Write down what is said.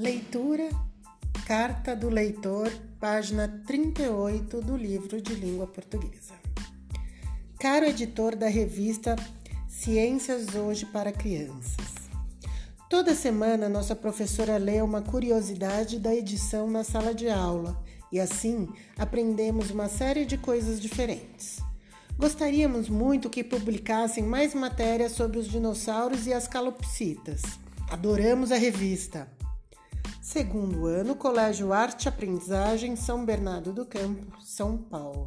Leitura, Carta do Leitor, página 38 do livro de língua portuguesa. Caro editor da revista Ciências Hoje para Crianças. Toda semana nossa professora lê uma curiosidade da edição na sala de aula e assim aprendemos uma série de coisas diferentes. Gostaríamos muito que publicassem mais matérias sobre os dinossauros e as calopsitas. Adoramos a revista. Segundo ano, Colégio Arte Aprendizagem, São Bernardo do Campo, São Paulo.